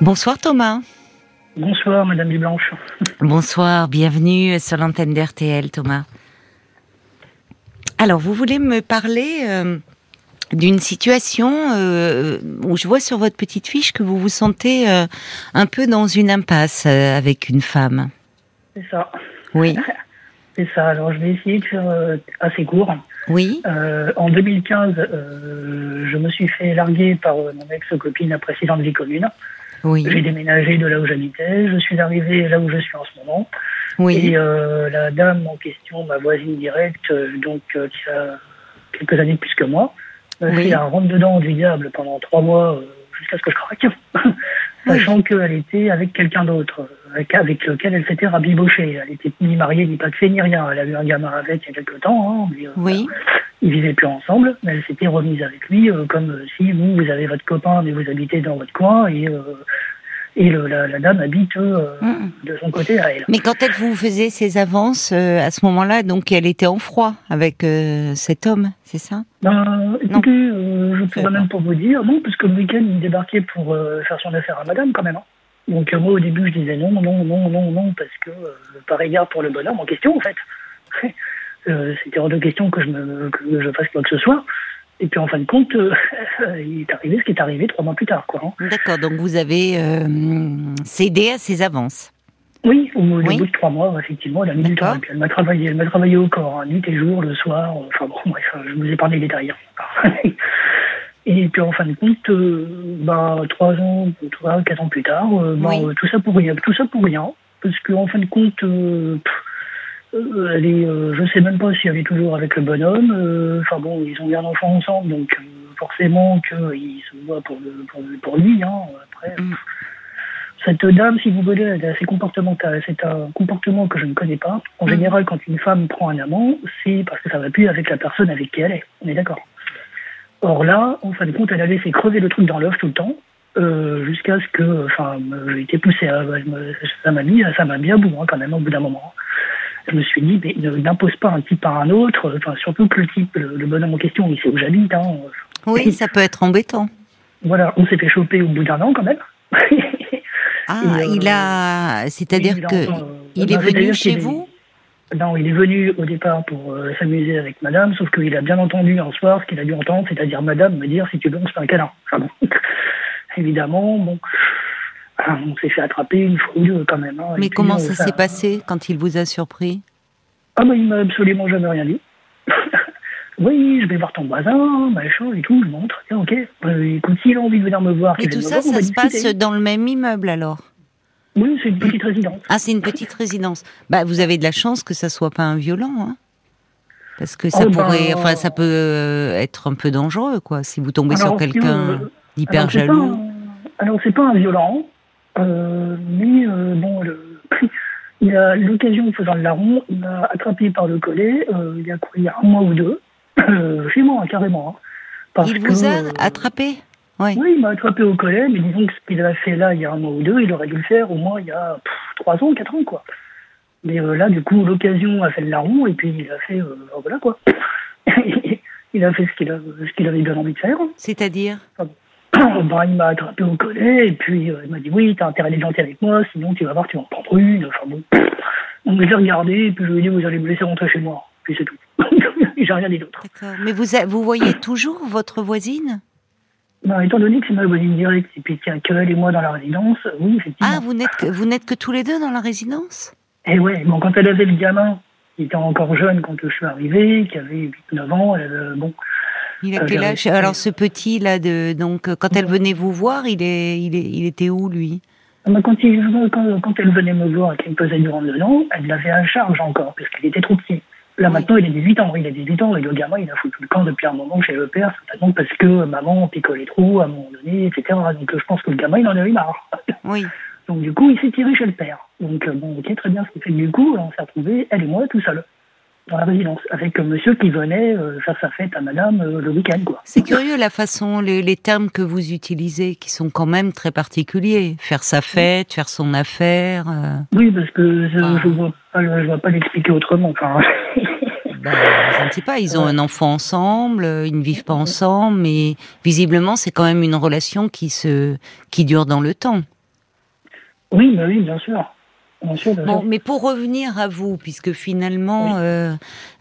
Bonsoir Thomas. Bonsoir Madame Dublanche. Bonsoir, bienvenue sur l'antenne d'RTL Thomas. Alors vous voulez me parler euh, d'une situation euh, où je vois sur votre petite fiche que vous vous sentez euh, un peu dans une impasse avec une femme. C'est ça. Oui. C'est ça. Alors je vais essayer de faire assez court. Oui. en 2015, je me suis fait larguer par mon ex-copine, la présidente vie commune. Oui. J'ai déménagé de là où j'habitais. Je suis arrivé là où je suis en ce moment. Oui. Et euh, la dame en question, ma voisine directe, euh, donc euh, qui a quelques années de plus que moi, m'a Oui. fait un rentre dedans du diable pendant trois mois euh, jusqu'à ce que je craque. Sachant qu'elle était avec quelqu'un d'autre, avec, avec lequel elle s'était rabibochée. Elle était ni mariée, ni pas de fait, ni rien. Elle a eu un gamin avec il y a quelques temps. Hein, mais, euh, Oui. ils vivaient plus ensemble, mais elle s'était remise avec lui euh, comme si vous, vous avez votre copain, mais vous habitez dans votre coin et, euh, et le- la, la dame habite euh, Mm. de son côté à elle. Mais quand elle vous faisait ces avances euh, à ce moment-là, donc elle était en froid avec euh, cet homme, c'est ça? Ben, écoutez, je pourrais même pas. vous dire, non, parce que le week-end, il débarquait pour faire son affaire à madame quand même. hein. Donc moi, au début, je disais non, non, non, non, non, parce que par égard pour le bonhomme en question, en fait. C'était hors de question que je, me, que je fasse quoi que ce soit. Et puis en fin de compte, euh, il est arrivé ce qui est arrivé trois mois plus tard, quoi. hein. D'accord, donc vous avez euh, cédé à ces avances. Oui, au, Oui. bout de trois mois, effectivement, elle a mis du temps. Et puis elle m'a travaillé, elle m'a travaillé au corps, hein, nuit et jour, le soir. euh, Enfin bon, bref, je vous épargne les détails. hein. et puis en fin de compte, euh, bah, trois ans, trois, quatre ans plus tard, bah, Oui. tout ça pour rien, tout ça pour rien, parce qu'en fin de compte, pff, euh, elle est, euh, je sais même pas si elle est toujours avec le bonhomme. euh, Enfin bon, ils ont eu un enfant ensemble, donc euh, forcément qu'ils se voient pour, le, pour, le- pour lui. Hein, après, Mm. cette dame, si vous voulez, elle a ses comportements, c'est un comportement que je ne connais pas. En Mhm. général, quand une femme prend un amant, c'est parce que ça va plus avec la personne avec qui elle est. On est d'accord. Or là, en fin de compte, elle a laissé crever le truc dans l'œuf tout le temps, euh, jusqu'à ce que, enfin, j'ai été poussé à, ça m'a mis, ça m'a mis à bout hein, quand même au bout d'un moment. Je me suis dit, mais n'impose pas un type par un autre, enfin, surtout que le type, le, le bonhomme en question, il sait où j'habite. Hein, Oui, ça peut être embêtant. voilà, on s'est fait choper au bout d'un an quand même. Ah, euh, il a, c'est-à-dire Oui, que enfin, euh, il est venu chez est- vous? Non, il est venu au départ pour euh, s'amuser avec madame, sauf qu'il a bien entendu un soir ce qu'il a dû entendre, c'est-à-dire madame me dire si tu veux, on se fait un câlin. Enfin bon. Évidemment, bon. Ah, On s'est fait attraper une frouille euh, quand même. hein, Mais comment euh, ça s'est passé quand il vous a surpris? Ah, bah, il m'a absolument jamais rien dit. oui, je vais voir ton voisin, machin et tout, je montre. Ok. Euh, écoute, s'il a envie de venir me voir, Et tout ça, voir, ça se passe dans le même immeuble alors? Oui, c'est une petite résidence. Ah, c'est une petite résidence. Bah, vous avez de la chance que ça soit pas un violent, hein Parce que ça Oh, ben, pourrait, enfin, ça peut euh, être un peu dangereux, quoi, si vous tombez Alors, sur quelqu'un d'hyper jaloux. un- Alors, c'est pas un violent, mais euh, bon, le- il a l'occasion, faisant le larron, il m'a attrapé par le collet, euh, il y a quoi, il y a un mois ou deux, euh, chez moi, hein, carrément. hein. Parce Il vous a euh, attrapé? Oui. Oui, il m'a attrapé au collet, mais disons que ce qu'il a fait là, il y a un mois ou deux, il aurait dû le faire au moins il y a pff, trois ans, quatre ans, quoi. Mais euh, là, du coup, l'occasion a fait le larron, et puis il a fait, euh, voilà, quoi. il a fait ce qu'il a- ce qu'il avait bien envie de faire. C'est-à-dire? Ben, il m'a attrapé au collet et puis euh, il m'a dit oui, t'as intérêt d'être gentil avec moi, sinon tu vas voir, tu vas en prendre une. Enfin bon, on me les a regardés et puis je lui ai dit vous allez me laisser rentrer chez moi. Puis c'est tout. J'ai rien dit d'autre. Mais vous, vous voyez toujours votre voisine? Ben, étant donné que c'est ma voisine directe et puis qu'il n'y a que elle et moi dans la résidence, oui, effectivement. Ah, vous n'êtes que, vous n'êtes que tous les deux dans la résidence? Et ouais, bon, quand elle avait le gamin, il était encore jeune quand je suis arrivé, qui avait 8-9 ans, elle, euh, bon, Il a Euh, quel j'avais- âge? Alors ce petit là de donc euh, quand elle venait vous voir, il est il est il était où lui? Ben, quand, il- quand, quand elle venait me voir et qu'elle me pesait du rentre dedans, elle l'avait à charge encore, parce qu'il était trop petit. Là, Oui. maintenant, il a 18 ans. Il a 18 ans et le gamin, il a foutu le camp depuis un moment chez le père, certainement parce que maman picolait trop à un moment donné, etc. Donc, je pense que le gamin, il en a eu marre. Oui. Donc, du coup, il s'est tiré chez le père. Donc, euh, bon, ok, très bien. Ce qui fait que du coup, on s'est retrouvés, elle et moi, tout seuls, dans la résidence, avec un monsieur qui venait euh, faire sa fête à madame euh, le week-end, quoi. C'est curieux la façon les, les termes que vous utilisez qui sont quand même très particuliers. Faire sa fête, faire son affaire. euh, Oui, parce que je, Ah. je vois pas, le- je vois pas l'expliquer autrement. Enfin, ben, je ne sais pas, ils ont un enfant ensemble, ils ne vivent pas ensemble, mais visiblement c'est quand même une relation qui se qui dure dans le temps. Oui, bah oui, bien sûr. Bon, mais pour revenir à vous, puisque finalement, euh,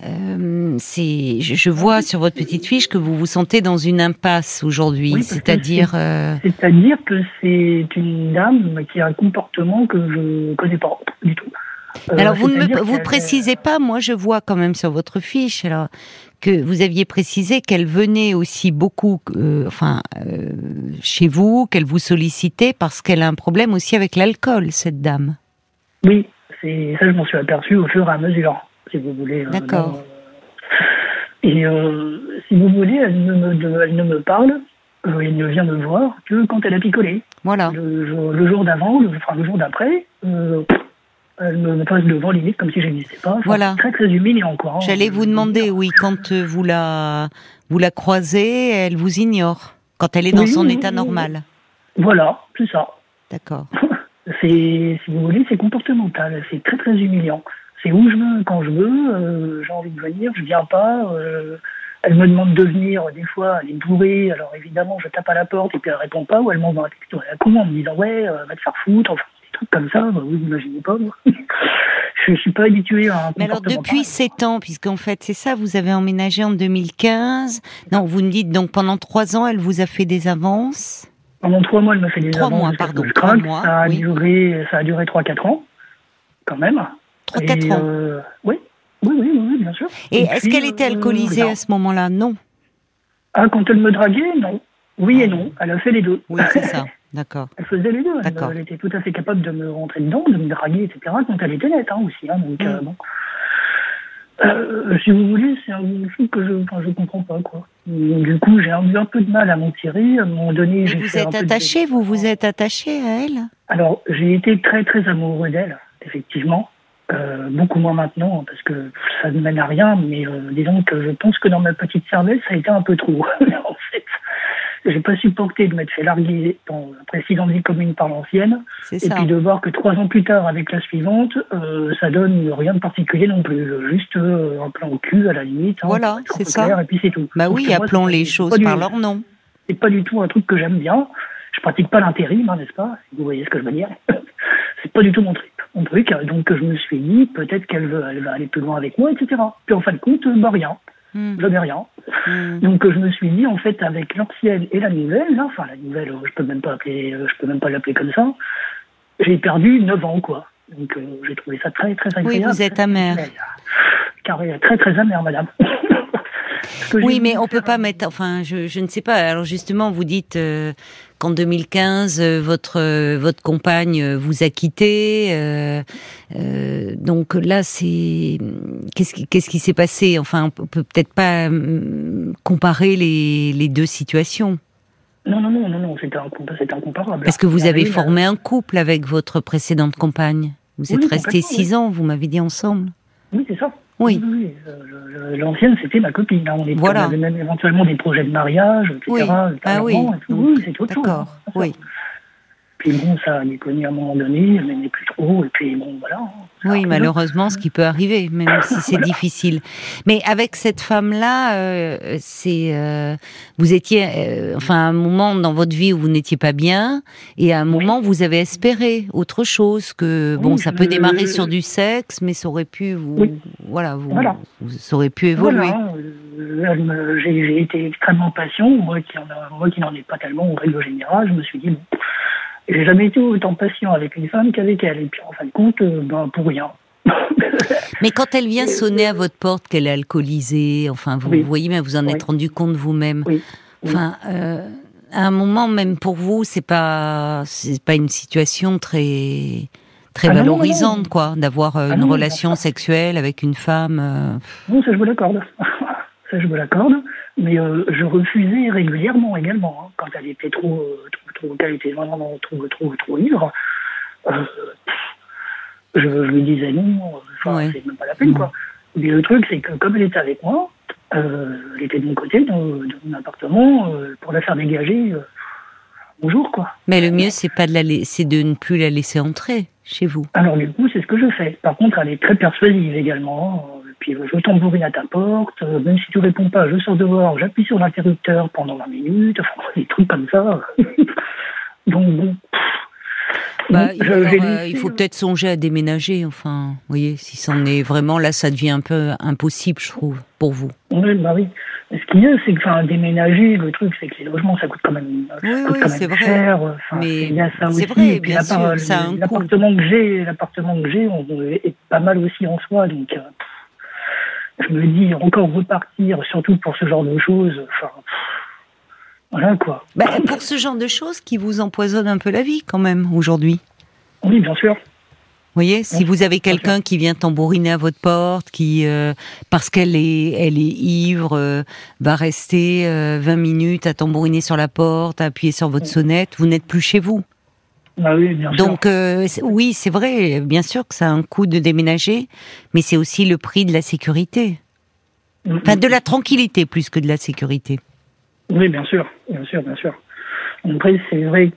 euh, c'est, je, vois sur votre petite fiche que vous vous sentez dans une impasse aujourd'hui, c'est-à-dire. Euh, c'est-à-dire que c'est une dame qui a un comportement que je connais pas du tout. alors vous ne me, vous précisez pas, moi je vois quand même sur votre fiche, alors que vous aviez précisé qu'elle venait aussi beaucoup, enfin, chez vous, qu'elle vous sollicitait parce qu'elle a un problème aussi avec l'alcool, cette dame. Oui, c'est ça, je m'en suis aperçu au fur et à mesure, si vous voulez. Euh, D'accord. et euh, si vous voulez, elle ne me, elle ne me parle, euh, elle ne vient me voir que quand elle a picolé. Voilà. Le, jour d'avant, le, enfin, le jour d'après, elle me passe devant limite comme si je n'existais pas. voilà. Très très humiliant encore. Hein. J'allais vous demander, oui, quand vous la vous la croisez, elle vous ignore quand elle est dans son état normal. Voilà, c'est ça. D'accord. C'est, si vous voulez, c'est comportemental. C'est très très humiliant. C'est où je veux, quand je veux. Euh, j'ai envie de venir, je viens pas. Euh, elle me demande de venir. Des fois, elle est bourrée. Alors évidemment, je tape à la porte et puis elle répond pas. Ou elle m'envoie un texto à la con en me disant ouais, euh, va te faire foutre. Enfin, des trucs comme ça. Bah, vous imaginez pas. Moi. je suis pas habituée à un Mais alors depuis 7 ans, puisqu'en fait c'est ça, vous avez emménagé en 2015. Non, vous me dites donc pendant 3 ans, elle vous a fait des avances. Pendant trois mois, elle m'a fait des trois mois, pardon, trois mois, ça a duré, ça a duré trois quatre ans, quand même. Trois quatre ans. Euh, oui. oui, oui, oui, bien sûr. Et, est-ce qu'elle était euh, alcoolisée à ce moment-là? Non. Ah, quand elle me draguait, non. Oui et non. Elle a fait les deux. Oui, c'est ça. D'accord. Elle faisait les deux. Elle, était tout à fait capable de me rentrer dedans, de me draguer, etc. Quand elle était nette hein, aussi. Hein, donc, euh, mm. bon. Euh, si vous voulez, c'est un truc que je ne je comprends pas. quoi. Du coup, j'ai eu un peu de mal à m'en tirer. À un moment donné, j'ai Vous êtes attaché Vous vous êtes attaché à elle? Alors, j'ai été très très amoureux d'elle, effectivement. Euh, beaucoup moins maintenant, parce que ça ne mène à rien, mais euh, disons que je pense que dans ma petite cervelle, ça a été un peu trop, en fait. J'ai pas supporté de m'être fait larguer dans la précédente vie commune par l'ancienne. Et puis de voir que trois ans plus tard, avec la suivante, euh, ça donne rien de particulier non plus. Juste euh, un plan au cul, à la limite. Hein, voilà, c'est ça. et puis c'est tout. Bah oui, appelons les choses par leur nom. C'est pas du tout un truc que j'aime bien. Je pratique pas l'intérim, hein, n'est-ce pas? Vous voyez ce que je veux dire C'est pas du tout mon truc. Mon truc, donc je me suis dit, peut-être qu'elle va aller plus loin avec moi, etc. Puis en fin de compte, bah rien. Hmm. Je n'ai rien. Hmm. Donc je me suis dit en fait avec l'ancienne et la nouvelle, là, enfin la nouvelle, je peux même pas appeler, euh, je peux même pas l'appeler comme ça. J'ai perdu 9 ans quoi. Donc euh, j'ai trouvé ça très très agréable. Oui, vous êtes amère. Carré, très très amère, madame. oui, mais on peut pas mettre. Enfin, je, je ne sais pas. Alors justement, vous dites euh, qu'en 2015, euh, votre euh, votre compagne euh, vous a quitté. Euh, donc là, c'est qu'est-ce qui qu'est-ce qui s'est passé? Enfin, on peut peut-être pas comparer les, les deux situations. Non, non, non, non, non, c'était incomparable. Parce que vous avez formé un couple avec votre précédente compagne. Vous êtes restés six ans, vous m'avez dit ensemble. Oui, c'est ça. Oui. L'ancienne, c'était ma copine. Hein. On, était, voilà. avait même éventuellement des projets de mariage, etc. Oui. Ah oui. oui c'est autre chose. D'accord. Oui. Puis bon, ça est connu à un moment donné, mais n'est plus trop. Et puis bon, voilà. Oui, malheureusement, ce qui peut arriver, même si c'est difficile. Mais avec cette femme-là, euh, c'est euh, vous étiez, euh, enfin, à un moment dans votre vie où vous n'étiez pas bien, et à un moment vous avez espéré autre chose que bon, ça peut démarrer sur du sexe, mais ça aurait pu vous, voilà, vous, ça aurait pu évoluer. J'ai été extrêmement patient, moi qui, moi qui n'en ai pas tellement en règle générale, je me suis dit bon j'ai jamais été autant patient avec une femme qu'avec elle. Et puis en fin de compte, euh, ben, pour rien. mais quand elle vient sonner à votre porte, qu'elle est alcoolisée, enfin, vous, voyez, mais vous en êtes rendu compte vous-même. Enfin, euh, à un moment, même pour vous, c'est pas, c'est pas une situation très, très ah valorisante, quoi, d'avoir euh, ah une relation sexuelle avec une femme. Non, ça je vous l'accorde. ça je vous l'accorde. Mais je refusais régulièrement également, hein, quand elle était trop, trop, qu'elle était vraiment trop, trop, trop ivre, euh, je, je, lui disais non, enfin, c'est même pas la peine, quoi. Mais le truc, c'est que comme elle était avec moi, euh, elle était de mon côté, dans, mon appartement, euh, pour la faire dégager, bonjour, quoi. Mais le mieux, c'est pas de la c'est de ne plus la laisser entrer chez vous. Alors du coup, c'est ce que je fais. Par contre, elle est très persuasive également. Puis je tambourine à ta porte, même si tu réponds pas, je sors dehors, j'appuie sur l'interrupteur pendant 20 minutes, enfin, des trucs comme ça. Donc bon, Bah, il faut peut-être songer à déménager, enfin, vous voyez, si c'en est vraiment, là, ça devient un peu impossible, je trouve, pour vous. Oui, bah oui. Ce qu'il y a, c'est que enfin, déménager, le truc, c'est que les logements, ça coûte quand même, oui, oui, c'est vrai. cher. Enfin, mais ça aussi. Vrai, bien sûr, l'appartement que j'ai, l'appartement que j'ai, est pas mal aussi en soi, donc euh, je me dis encore repartir, surtout pour ce genre de choses. Enfin, voilà quoi. Bah, pour ce genre de choses qui vous empoisonnent un peu la vie quand même aujourd'hui. Oui, bien sûr. Vous voyez, si vous avez quelqu'un qui vient tambouriner à votre porte, qui euh, parce qu'elle est, elle est ivre, euh, va rester 20 euh, minutes à tambouriner sur la porte, à appuyer sur votre sonnette, vous n'êtes plus chez vous. Ah oui, bien Donc oui, c'est vrai, bien sûr que ça a un coût de déménager, mais c'est aussi le prix de la sécurité, mm-hmm. enfin de la tranquillité plus que de la sécurité. Oui, bien sûr, bien sûr, bien sûr. Après, c'est vrai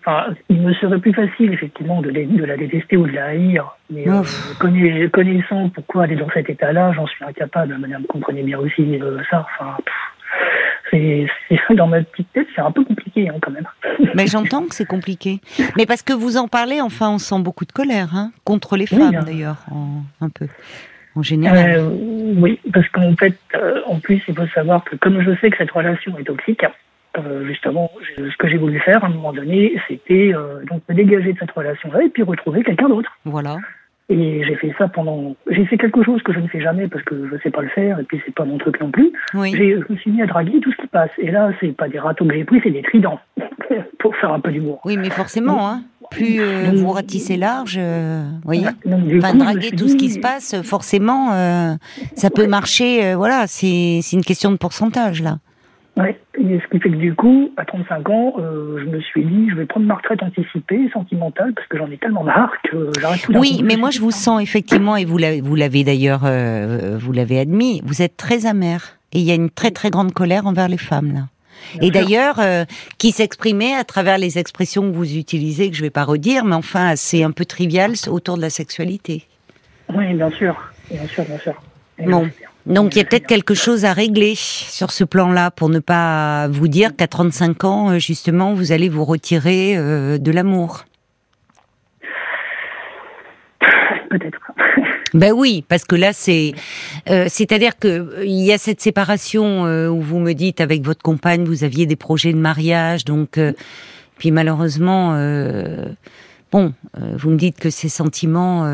qu'il me serait plus facile, effectivement, de, de, la détester ou de la haïr. Mais euh, connaissant pourquoi elle est dans cet état-là, j'en suis incapable. Madame comprenez bien aussi euh, ça. Enfin, c'est dans ma petite tête, c'est un peu compliqué hein, quand même. Mais j'entends que c'est compliqué. Mais parce que vous en parlez, enfin, on sent beaucoup de colère hein, contre les femmes d'ailleurs, un peu. En général. Euh, oui, parce qu'en fait, en plus, il faut savoir que comme je sais que cette relation est toxique, euh, justement, ce que j'ai voulu faire à un moment donné, c'était euh, donc me dégager de cette relation-là et puis retrouver quelqu'un d'autre. Voilà. Et j'ai fait ça pendant. J'ai fait quelque chose que je ne fais jamais parce que je ne sais pas le faire et puis c'est pas mon truc non plus. Oui. Je me suis mis à draguer tout ce qui passe. Et là, c'est pas des râteaux que j'ai pris, c'est des tridents pour faire un peu d'humour. Oui, mais forcément, hein. Plus euh, vous ratissez large, voyez. enfin, draguer tout ce qui se passe, forcément, ça peut marcher. voilà, c'est une question de pourcentage là. Ouais, ce qui fait que du coup, à 35 ans, euh, je me suis dit, je vais prendre ma retraite anticipée, sentimentale, parce que j'en ai tellement marre que j'arrête tout Oui, mais moi je vous sens effectivement, et vous l'avez d'ailleurs, euh, vous l'avez admis, vous êtes très amer. Et il y a une très très grande colère envers les femmes là. et d'ailleurs, euh, qui s'exprimait à travers les expressions que vous utilisez, que je ne vais pas redire, mais enfin, c'est un peu trivial autour de la sexualité. Oui, bien sûr, bien sûr, bien sûr. Bon. Donc il y a peut-être quelque chose à régler sur ce plan-là pour ne pas vous dire qu'à 35 ans, euh, justement, vous allez vous retirer euh, de l'amour. Peut-être. Ben oui, parce que là c'est, euh, c'est-à-dire que il y a cette séparation où vous me dites avec votre compagne vous aviez des projets de mariage, donc puis malheureusement, bon, vous me dites que ces sentiments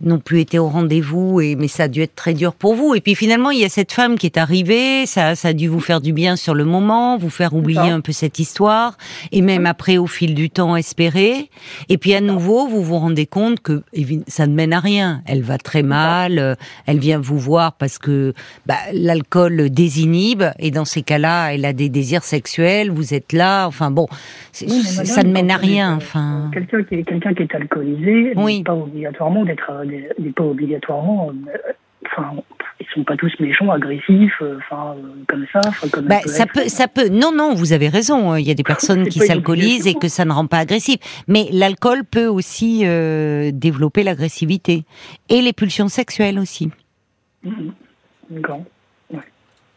n'ont plus été au rendez-vous et mais ça a dû être très dur pour vous. Et puis finalement il y a cette femme qui est arrivée. Ça ça a dû vous faire du bien sur le moment vous faire oublier un peu cette histoire. Et même après au fil du temps espérer. Et puis à nouveau vous vous rendez compte que ça ne mène à rien. Elle va très mal euh, elle vient vous voir parce que bah, l'alcool désinhibe. Et dans ces cas-là elle a des désirs sexuels. Vous êtes là. Enfin bon ça ne mène à rien enfin. quelqu'un qui est quelqu'un qui est alcoolisé oui. pas obligatoirement d'être euh, n'est pas obligatoirement. Euh, enfin, ils sont pas tous méchants, agressifs, euh, enfin comme ça. Comme bah, ça peut, ça peut. Non, non, vous avez raison. Il y a des personnes qui s'alcoolisent et que ça ne rend pas agressif. Mais l'alcool peut aussi euh, développer l'agressivité et les pulsions sexuelles aussi. Mmh. D'accord.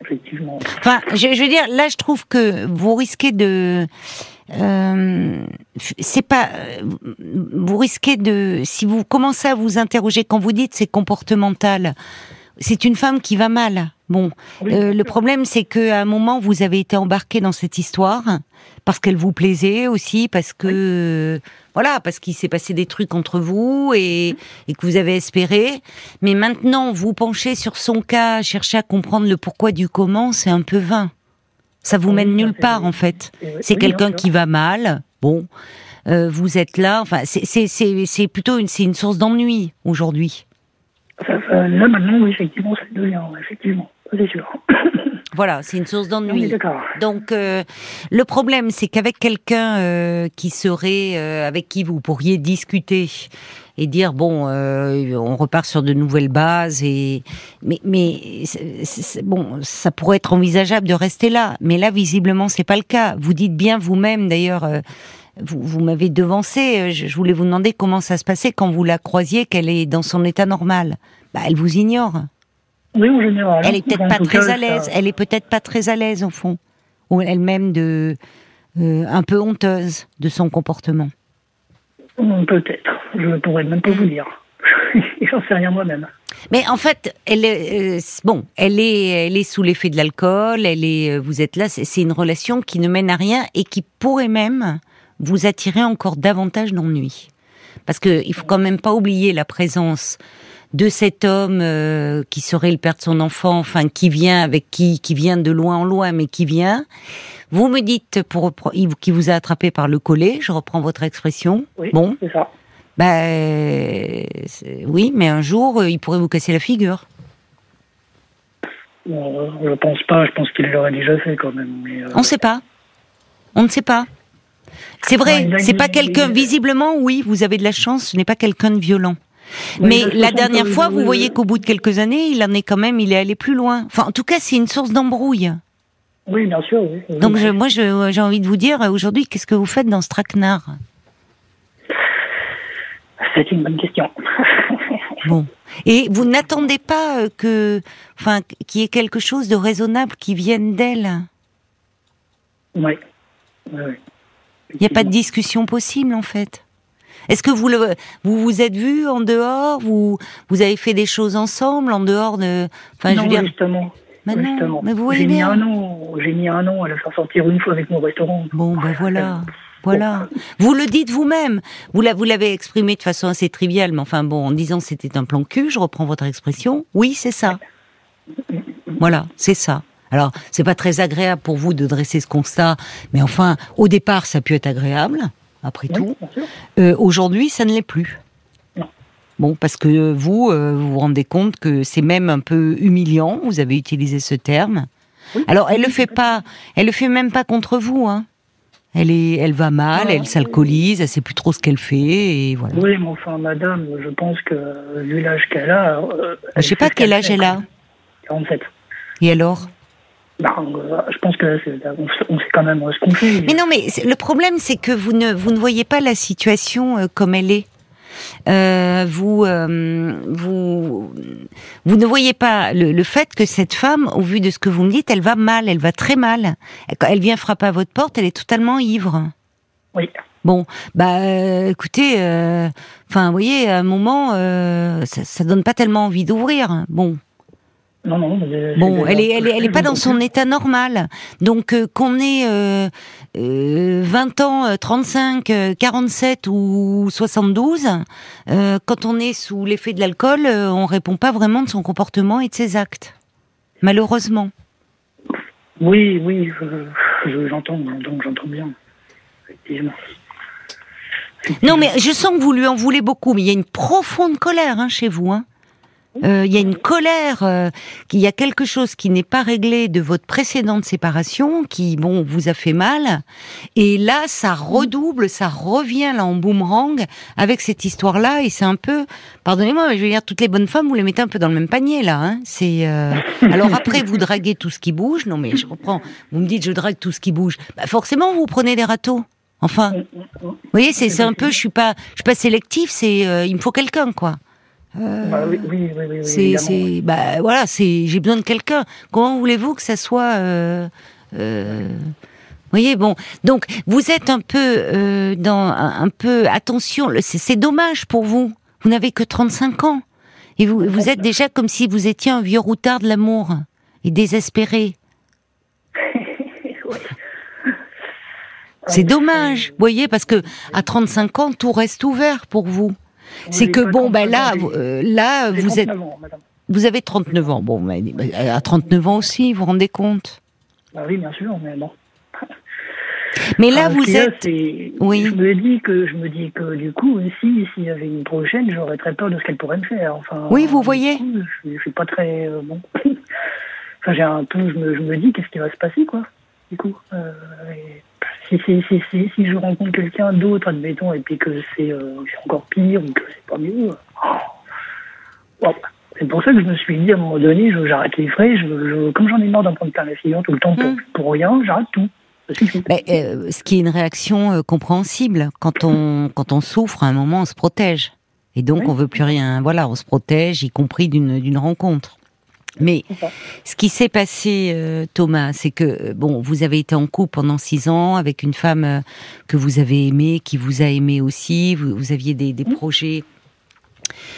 Effectivement. Enfin, je, veux dire, là, je trouve que vous risquez de. Euh, c'est pas. Vous risquez de. Si vous commencez à vous interroger quand vous dites c'est comportemental, c'est une femme qui va mal. Bon, euh, le problème c'est que à un moment vous avez été embarqué dans cette histoire parce qu'elle vous plaisait aussi, parce que voilà, parce qu'il s'est passé des trucs entre vous et, et, que vous avez espéré. Mais maintenant, vous penchez sur son cas, chercher à comprendre le pourquoi du comment, c'est un peu vain. Ça vous mène nulle part en fait. C'est quelqu'un qui va mal. Bon, euh, vous êtes là. Enfin, c'est plutôt une, une source d'ennui aujourd'hui. Là maintenant, oui, effectivement, ça devient, effectivement, c'est sûr. Voilà, c'est une source d'ennui. Donc euh, le problème, c'est qu'avec quelqu'un euh, qui serait, euh, avec qui vous pourriez discuter et dire bon, on repart sur de nouvelles bases et mais mais bon, ça pourrait être envisageable de rester là. Mais là, visiblement, c'est pas le cas. Vous dites bien vous-même, d'ailleurs. vous, vous m'avez devancé. Je, voulais vous demander comment ça se passait quand vous la croisiez, qu'elle est dans son état normal. Bah, elle vous ignore. Oui, en général. Elle est peut-être pas très à l'aise. Elle est peut-être pas très à l'aise au fond, ou elle-même de euh, un peu honteuse de son comportement. Peut-être. Je ne pourrais même pas vous dire. J'en sais rien moi-même. Mais en fait, elle est, euh, bon, elle est, elle est sous l'effet de l'alcool. Elle est, euh, vous êtes là. C'est une relation qui ne mène à rien et qui pourrait même vous attirer encore davantage d'ennui. Parce que il faut quand même pas oublier la présence de cet homme euh, qui serait le père de son enfant, enfin qui vient avec qui, qui vient de loin en loin, mais qui vient. Vous me dites pour qui vous a attrapé par le collet. Je reprends votre expression. Oui, Bon, c'est ça. Bah oui, mais un jour euh, il pourrait vous casser la figure. Bon, euh, je pense pas. Je pense qu'il l'aurait déjà fait quand même. Mais, euh, On ne sait pas. On ne sait pas. C'est Ouais, vrai, a c'est pas quelqu'un. Visiblement, oui, vous avez de la chance. Ce n'est pas quelqu'un de violent. Ouais, Mais la façon, dernière fois, vous voyez qu'au bout de quelques années, il en est quand même. Il est allé plus loin. Enfin, en tout cas, c'est une source d'embrouille. Oui, bien sûr. Oui. Oui. Donc, je- moi, j'ai envie de vous dire aujourd'hui, qu'est-ce que vous faites dans ce traquenard C'est une bonne question. Bon. Et vous n'attendez pas euh, que, enfin, qu'il y ait quelque chose de raisonnable qui vienne d'elle? oui. Il n'y a pas de discussion possible en fait. Est-ce que vous le, vous vous êtes vu en dehors, vous vous avez fait des choses ensemble en dehors de, enfin je non, veux dire, justement. Mais non, justement. mais vous voyez j'ai mis un an. J'ai mis un an à la faire sortir une fois avec mon restaurant. bon ben voilà, voilà. Vous le dites vous-même. Vous la- vous l'avez exprimé de façon assez triviale, mais enfin bon, en disant c'était un plan cul, je reprends votre expression. Oui, c'est ça. Voilà, c'est ça. Alors, c'est pas très agréable pour vous de dresser ce constat, mais enfin, au départ, ça a pu être agréable, après Oui, tout. Euh, Aujourd'hui, ça ne l'est plus. Non. Bon, parce que vous, euh, vous vous rendez compte que c'est même un peu humiliant. Vous avez utilisé ce terme. Oui. Alors, elle le fait pas. Elle le fait même pas contre vous. Hein. Elle est, elle va mal, Non, elle s'alcoolise, elle sait plus trop ce qu'elle fait et voilà. Oui, mais enfin, madame, je pense que vu l'âge qu'elle a. Euh, Je sais pas quel âge elle a. 47. Et alors? Ben, euh, je pense que on, sait- quand même ce qu'on fait. Mais non, mais le problème, c'est que vous ne, vous ne voyez pas la situation euh, comme elle est. Euh, vous, euh, vous, vous ne voyez pas le, le fait que cette femme, au vu de ce que vous me dites, elle va mal, elle va très mal. Quand elle vient frapper à votre porte, elle est totalement ivre. Oui. Bon, bah, euh, écoutez, euh, enfin, vous voyez, à un moment, euh, ça, ça donne pas tellement envie d'ouvrir. Bon, Non, non. mais Bon, c'est elle est, elle est, elle est pas dans son état normal. Donc euh, qu'on ait euh, euh, 20 ans, euh, 35, euh, 47 ou 72, euh, quand on est sous l'effet de l'alcool, euh, on répond pas vraiment de son comportement et de ses actes. Malheureusement. Oui, oui, je- je- j'entends, donc j'entends bien. Effectivement. Non, mais je sens que vous lui en voulez beaucoup, mais il y a une profonde colère hein, chez vous. Hein. Euh, Il y a une colère, euh, qu'il y a quelque chose qui n'est pas réglé de votre précédente séparation, qui bon vous a fait mal, et là ça redouble, ça revient là en boomerang avec cette histoire-là, et c'est un peu, pardonnez-moi, mais je veux dire toutes les bonnes femmes vous les mettez un peu dans le même panier là. Hein. C'est euh, alors après vous draguez tout ce qui bouge, non mais je reprends, vous me dites je drague tout ce qui bouge, bah, forcément vous prenez des râteaux. Enfin, vous voyez, c'est c'est un peu, je suis pas, je suis pas sélectif, c'est, euh, il me faut quelqu'un, quoi. Bah oui, oui, oui, oui, oui, C'est, bah voilà, c'est, j'ai besoin de quelqu'un. Comment voulez-vous que ça soit, euh, euh, vous voyez, bon, donc vous êtes un peu euh, dans, un, un peu, attention, c'est, dommage pour vous. Vous n'avez que 35 ans et vous, vous êtes déjà comme si vous étiez un vieux routard de l'amour et désespéré. C'est dommage, vous voyez, parce que à 35 ans, tout reste ouvert pour vous. C'est que bon, ben 39 là, euh, là, vous êtes, 39 ans, vous avez 39 ans. Bon, ben, à 39 ans aussi, vous vous rendez compte? Bah oui, bien sûr, mais bon. Mais là, ce vous êtes, Oui. Je me dis que je me dis que du coup aussi, s'il y avait une prochaine, j'aurais très peur de ce qu'elle pourrait me faire. Enfin. Oui, vous voyez. coup, je, je suis pas très euh, bon. enfin, j'ai un peu, je me, je me dis qu'est-ce qui va se passer, quoi. Du coup, euh, et si, si, si, si, si je rencontre quelqu'un d'autre, admettons, et puis que c'est euh, encore pire ou que c'est pas mieux. oh. C'est pour ça que je me suis dit à un moment donné, je- j'arrête les frais. Je, je- comme j'en ai marre d'en prendre plein la figure tout le temps pour, Mm. pour rien, j'arrête tout. Ben, euh, ce qui est une réaction euh, compréhensible. Quand on, quand on souffre, à un moment, on se protège. Et donc, Oui. on veut plus rien. Voilà, on se protège, y compris d'une, d'une rencontre. Mais ce qui s'est passé, euh, Thomas, c'est que euh, bon, vous avez été en couple pendant six ans avec une femme euh, que vous avez aimée, qui vous a aimé aussi. Vous, aviez des, projets.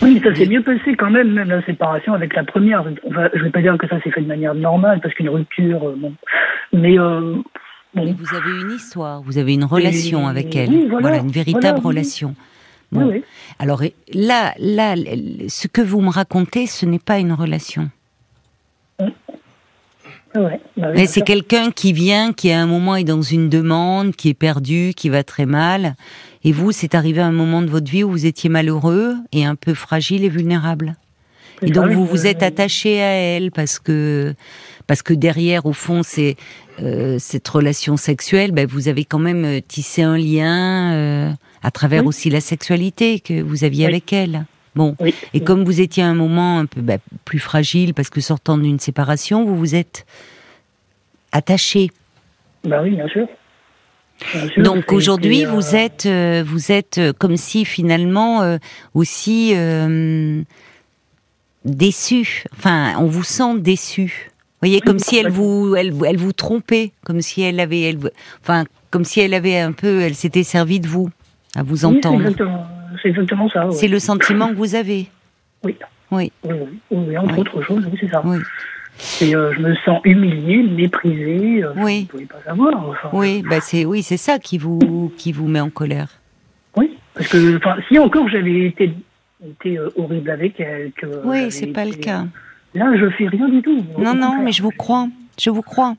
Oui, ça s'est mieux passé quand même, même la séparation avec la première. Enfin, je ne vais pas dire que ça s'est fait de manière normale, parce qu'une rupture, bon. Mais, bon. Mais vous avez une histoire, vous avez une relation avec elle. voilà, une véritable relation. Oui. Alors là, là, ce que vous me racontez, ce n'est pas une relation. Ouais, bah c'est quelqu'un qui vient, qui à un moment est dans une demande, qui est perdu, qui va très mal. Et vous, c'est arrivé à un moment de votre vie où vous étiez malheureux et un peu fragile et vulnérable. Et donc vous vous êtes attaché à elle parce que parce que derrière, au fond, c'est euh, cette relation sexuelle. Ben, vous avez quand même euh, tissé un lien euh, à travers aussi la sexualité que vous aviez avec elle. Bon, et comme vous étiez à un moment un peu bah, plus fragile parce que sortant d'une séparation, vous vous êtes attaché. Bah oui, bien sûr. Donc aujourd'hui, vous euh, êtes, euh, vous êtes euh, comme si finalement aussi déçu. Enfin, on vous sent déçu. Vous voyez, comme si elle vous, elle, elle, vous trompait, comme si elle avait, elle, enfin, comme si elle avait un peu, elle s'était servie de vous, à vous entendre c'est exactement ça. C'est le sentiment que vous avez Oui. Oui. Oui, entre autres choses, oui, c'est ça. Oui. Et euh, je me sens humiliée, méprisée. Euh, oui. Vous ne pouvez pas savoir. oui, bah c'est oui, c'est ça qui vous qui vous met en colère. Oui, parce que si encore j'avais été, été euh, horrible avec elle, que oui, c'est pas le cas. Là, je fais rien du tout. Non, non, mais je vous crois, je vous crois.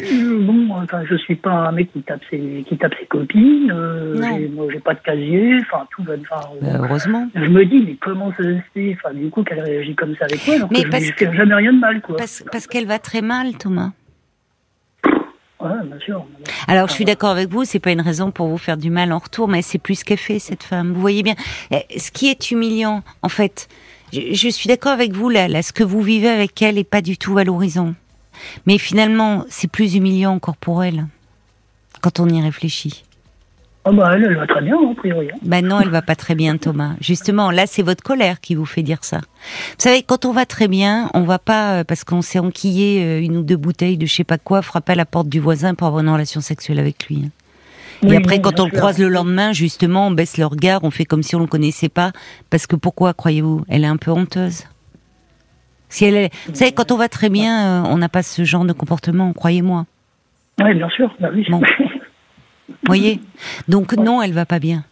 Euh, bon, enfin, je suis pas un mec qui tape ses, qui tape ses copines. Euh, j'ai pas de casier. Enfin, tout va. Enfin, heureusement. Je me dis, mais comment ça se fait? Enfin, du coup, qu'elle réagit comme ça avec moi, alors mais que parce je jamais rien de mal, quoi. Parce, parce qu'elle va très mal, Thomas. Ouais, bien sûr. Alors, je suis d'accord avec vous, c'est pas une raison pour vous faire du mal en retour, mais c'est plus ce qu'elle fait, cette femme. Vous voyez bien. Eh, ce qui est humiliant, en fait, je, je suis d'accord avec vous, là, là, ce que vous vivez avec elle est pas du tout valorisant. Mais finalement, c'est plus humiliant encore pour elle, quand on y réfléchit. Ah bah elle, elle va très bien, a priori. Hein. Ben non, elle va pas très bien, Thomas. Justement, là, c'est votre colère qui vous fait dire ça. Vous savez, quand on va très bien, on va pas, euh, parce qu'on s'est enquillé euh, une ou deux bouteilles de je sais pas quoi, frapper à la porte du voisin pour avoir une relation sexuelle avec lui. Hein. Et après, quand on le croise le lendemain, justement, on baisse le regard, on fait comme si on le connaissait pas. Parce que pourquoi, croyez-vous? Elle est un peu honteuse. Si elle est... Vous savez, quand on va très bien, euh, on n'a pas ce genre de comportement, croyez-moi. Oui, bien sûr. Bah oui. voyez Donc non, elle va pas bien.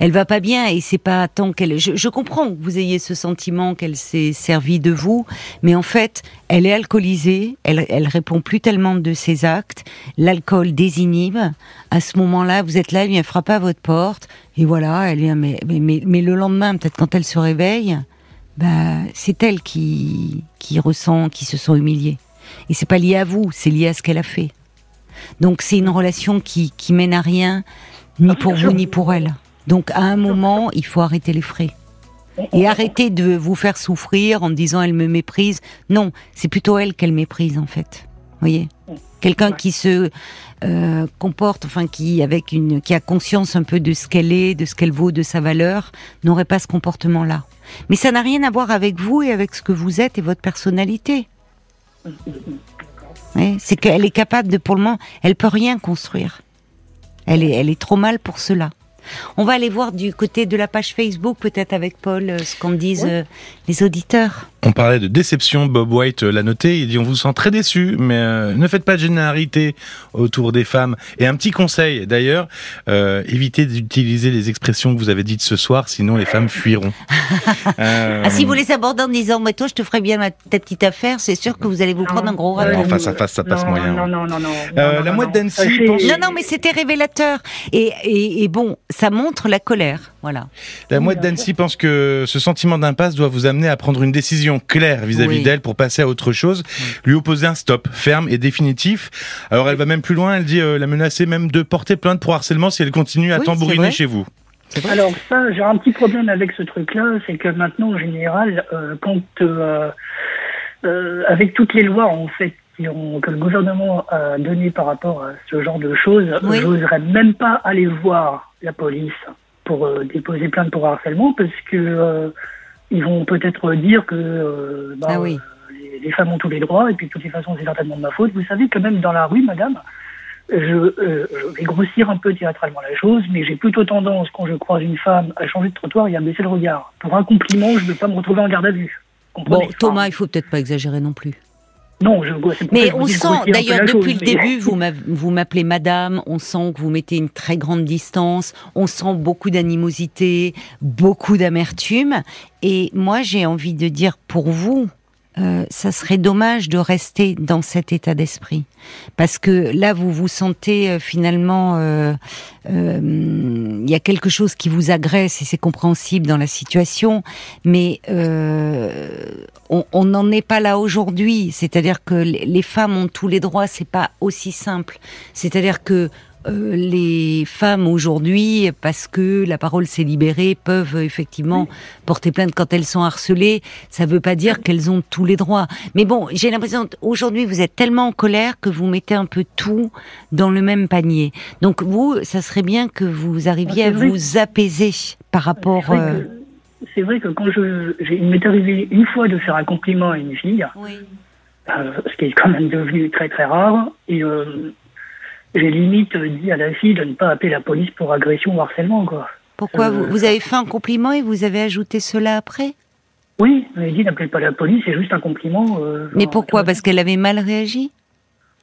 Elle va pas bien et c'est pas tant qu'elle. Je, je, comprends que vous ayez ce sentiment qu'elle s'est servie de vous, mais en fait, elle est alcoolisée. Elle, elle répond plus tellement de ses actes. L'alcool désinhibe. À ce moment-là, vous êtes là, elle vient frapper à votre porte et voilà, elle vient. Mais, mais, mais, mais le lendemain, peut-être quand elle se réveille, bah, c'est elle qui, qui ressent, qui se sent humiliée. Et c'est pas lié à vous, c'est lié à ce qu'elle a fait. Donc c'est une relation qui, qui mène à rien, ni ah, pour vous ni pour elle. Donc à un moment, il faut arrêter les frais. Et arrêter de vous faire souffrir en disant elle me méprise. Non, c'est plutôt elle qu'elle méprise en fait. Vous voyez? Quelqu'un qui se euh, comporte, enfin qui avec une, qui a conscience un peu de ce qu'elle est, de ce qu'elle vaut, de sa valeur, n'aurait pas ce comportement-là. Mais ça n'a rien à voir avec vous et avec ce que vous êtes et votre personnalité. c'est qu'elle est capable de, pour le moment, elle peut rien construire. Elle est, elle est trop mal pour cela. On va aller voir du côté de la page Facebook, peut-être avec Paul, euh, ce qu'en disent euh, les auditeurs. On parlait de déception, Bob White l'a noté, il dit on vous sent très déçu, mais euh, ne faites pas de généralité autour des femmes. Et un petit conseil d'ailleurs, euh, évitez d'utiliser les expressions que vous avez dites ce soir, sinon les femmes fuiront. euh... ah, si vous les abordez en disant mais toi je te ferai bien ta petite affaire, c'est sûr que vous allez vous prendre un gros rapport. En face à face, ça passe moyen. Non, non, non, non. Euh, la mouette d'Annecy Non, non, mais c'était révélateur. Et, et, et bon, ça montre la colère. Voilà. La mouette d'Annecy pense que ce sentiment d'impasse doit vous amener à prendre une décision claire vis-à-vis d'elle pour passer à autre chose, lui opposer un stop ferme et définitif. Alors elle va même plus loin, elle dit euh, la menacer même de porter plainte pour harcèlement si elle continue à tambouriner chez vous. Alors ça, j'ai un petit problème avec ce truc-là, c'est que maintenant en général, euh, quand euh, avec toutes les lois en fait que le gouvernement a donné par rapport à ce genre de choses, je n'oserais même pas aller voir la police pour euh, déposer plainte pour harcèlement parce que euh, ils vont peut-être dire que euh, bah, ah les femmes ont tous les droits, et puis de toutes les façons, c'est certainement de ma faute. Vous savez que même dans la rue, madame, je, euh, je vais grossir un peu théâtralement la chose, mais j'ai plutôt tendance, quand je croise une femme, à changer de trottoir et à baisser le regard. Pour un compliment, je ne veux pas me retrouver en garde à vue. Bon, Thomas, il faut peut-être pas exagérer non plus. Non, je Mais on sent, d'ailleurs, depuis le début, vous m'appelez madame, on sent que vous mettez une très grande distance, on sent beaucoup d'animosité, beaucoup d'amertume. Et moi, j'ai envie de dire pour vous, euh, ça serait dommage de rester dans cet état d'esprit, parce que là vous vous sentez euh, finalement, euh, il y a quelque chose qui vous agresse et c'est compréhensible dans la situation, mais on n'en est pas là aujourd'hui. C'est-à-dire que les femmes ont tous les droits, c'est pas aussi simple. C'est-à-dire que euh, les femmes aujourd'hui, parce que la parole s'est libérée, peuvent effectivement porter plainte quand elles sont harcelées. Ça ne veut pas dire qu'elles ont tous les droits. Mais bon, j'ai l'impression aujourd'hui vous êtes tellement en colère que vous mettez un peu tout dans le même panier. Donc vous, ça serait bien que vous arriviez à vous apaiser par rapport. C'est vrai, que quand je, il m'est arrivé une fois de faire un compliment à une fille, euh, ce qui est quand même devenu très très rare, et euh, j'ai limite dit à la fille de ne pas appeler la police pour agression ou harcèlement, quoi. Pourquoi vous, euh, vous, avez fait un compliment et vous avez ajouté cela après? Oui, j'ai dit n'appelez pas la police, c'est juste un compliment. Euh, mais pourquoi? Parce qu'elle avait mal réagi?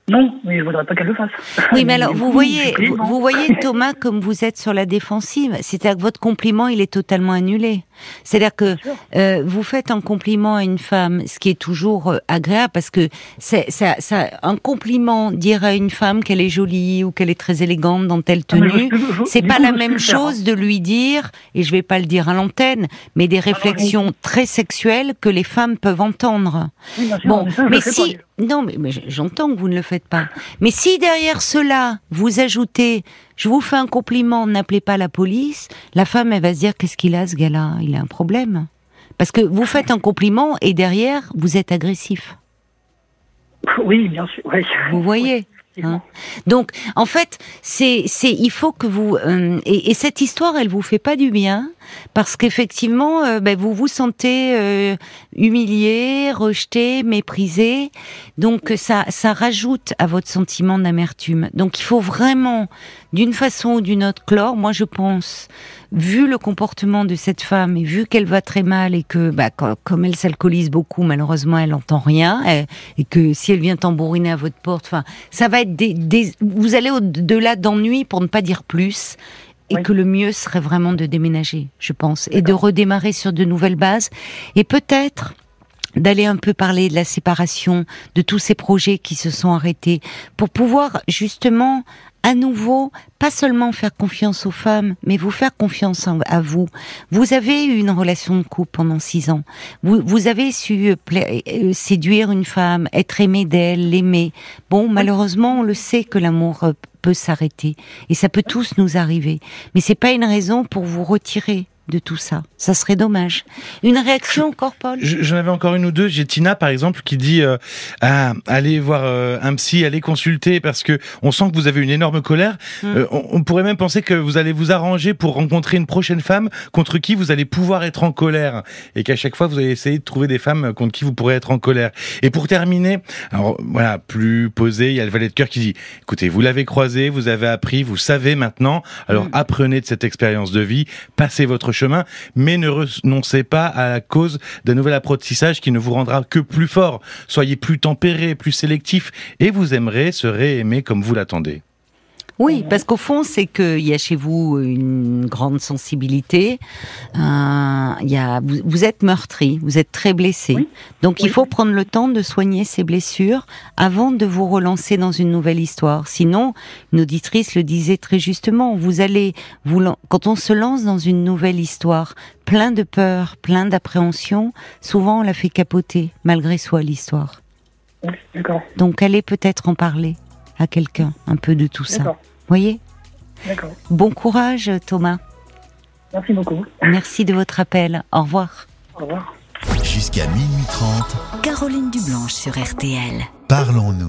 Non, mais je voudrais pas qu'elle le fasse. Oui, mais alors, vous voyez, vous, voyez, Thomas, comme vous êtes sur la défensive, c'est-à-dire que votre compliment, il est totalement annulé. C'est-à-dire que euh, vous faites un compliment à une femme, ce qui est toujours euh, agréable, parce que c'est ça, ça, un compliment, dire à une femme qu'elle est jolie ou qu'elle est très élégante dans telle ah, tenue, c'est pas la même chose de lui dire, et je vais pas le dire à l'antenne, mais des ah, réflexions très sexuelles que les femmes peuvent entendre. bon, mais si, non, mais, j'entends que vous ne le faites pas. Mais si derrière cela, vous ajoutez, je vous fais un compliment, n'appelez pas la police, la femme, elle va se dire, qu'est-ce qu'il a, ce gars-là? Il a un problème. Parce que vous faites un compliment et derrière, vous êtes agressif. Oui, bien sûr. Vous voyez Hein. Donc, en fait, c'est, c'est, il faut que vous euh, et, cette histoire, elle vous fait pas du bien parce qu'effectivement, euh, ben, vous vous sentez euh, humilié, rejeté, méprisé. Donc, ça, ça rajoute à votre sentiment d'amertume. Donc, il faut vraiment, d'une façon ou d'une autre, clore. Moi, je pense vu le comportement de cette femme et vu qu'elle va très mal et que, bah, comme elle s'alcoolise beaucoup, malheureusement, elle n'entend rien et, que si elle vient tambouriner à votre porte, enfin, ça va être des, vous allez au-delà d'ennui pour ne pas dire plus. Et que le mieux serait vraiment de déménager, je pense, et de redémarrer sur de nouvelles bases. Et peut-être, d'aller un peu parler de la séparation, de tous ces projets qui se sont arrêtés, pour pouvoir justement à nouveau, pas seulement faire confiance aux femmes, mais vous faire confiance à vous. Vous avez eu une relation de couple pendant six ans. Vous, vous avez su euh, euh, séduire une femme, être aimé d'elle, l'aimer. Bon, malheureusement, on le sait que l'amour euh, peut s'arrêter et ça peut tous nous arriver. Mais c'est pas une raison pour vous retirer de tout ça. Ça serait dommage. Une réaction encore, Paul? J'en avais encore une ou deux. J'ai Tina, par exemple, qui dit euh, ah, allez voir euh, un psy, allez consulter, parce que on sent que vous avez une énorme colère. Hum. Euh, on, pourrait même penser que vous allez vous arranger pour rencontrer une prochaine femme contre qui vous allez pouvoir être en colère, et qu'à chaque fois vous allez essayer de trouver des femmes contre qui vous pourrez être en colère. Et pour terminer, alors voilà, plus posé, il y a le valet de cœur qui dit écoutez, vous l'avez croisé, vous avez appris, vous savez maintenant, alors hum. apprenez de cette expérience de vie, passez votre chemin, mais ne renoncez pas à la cause d'un nouvel apprentissage qui ne vous rendra que plus fort. Soyez plus tempéré, plus sélectif, et vous aimerez, serez aimé comme vous l'attendez. Oui, parce qu'au fond, c'est qu'il y a chez vous une grande sensibilité. Euh, y a, vous, êtes meurtri, vous êtes très blessé. Donc il faut prendre le temps de soigner ces blessures avant de vous relancer dans une nouvelle histoire. Sinon, une auditrice le disait très justement, vous allez, vous, quand on se lance dans une nouvelle histoire, plein de peur, plein d'appréhension, souvent on la fait capoter, malgré soi, l'histoire. Donc allez peut-être en parler à quelqu'un un peu de tout ça voyez D'accord. Bon courage, Thomas. Merci beaucoup. Merci de votre appel. Au revoir. Au revoir. Jusqu'à minuit 30. Caroline Dublanche sur RTL. Parlons-nous.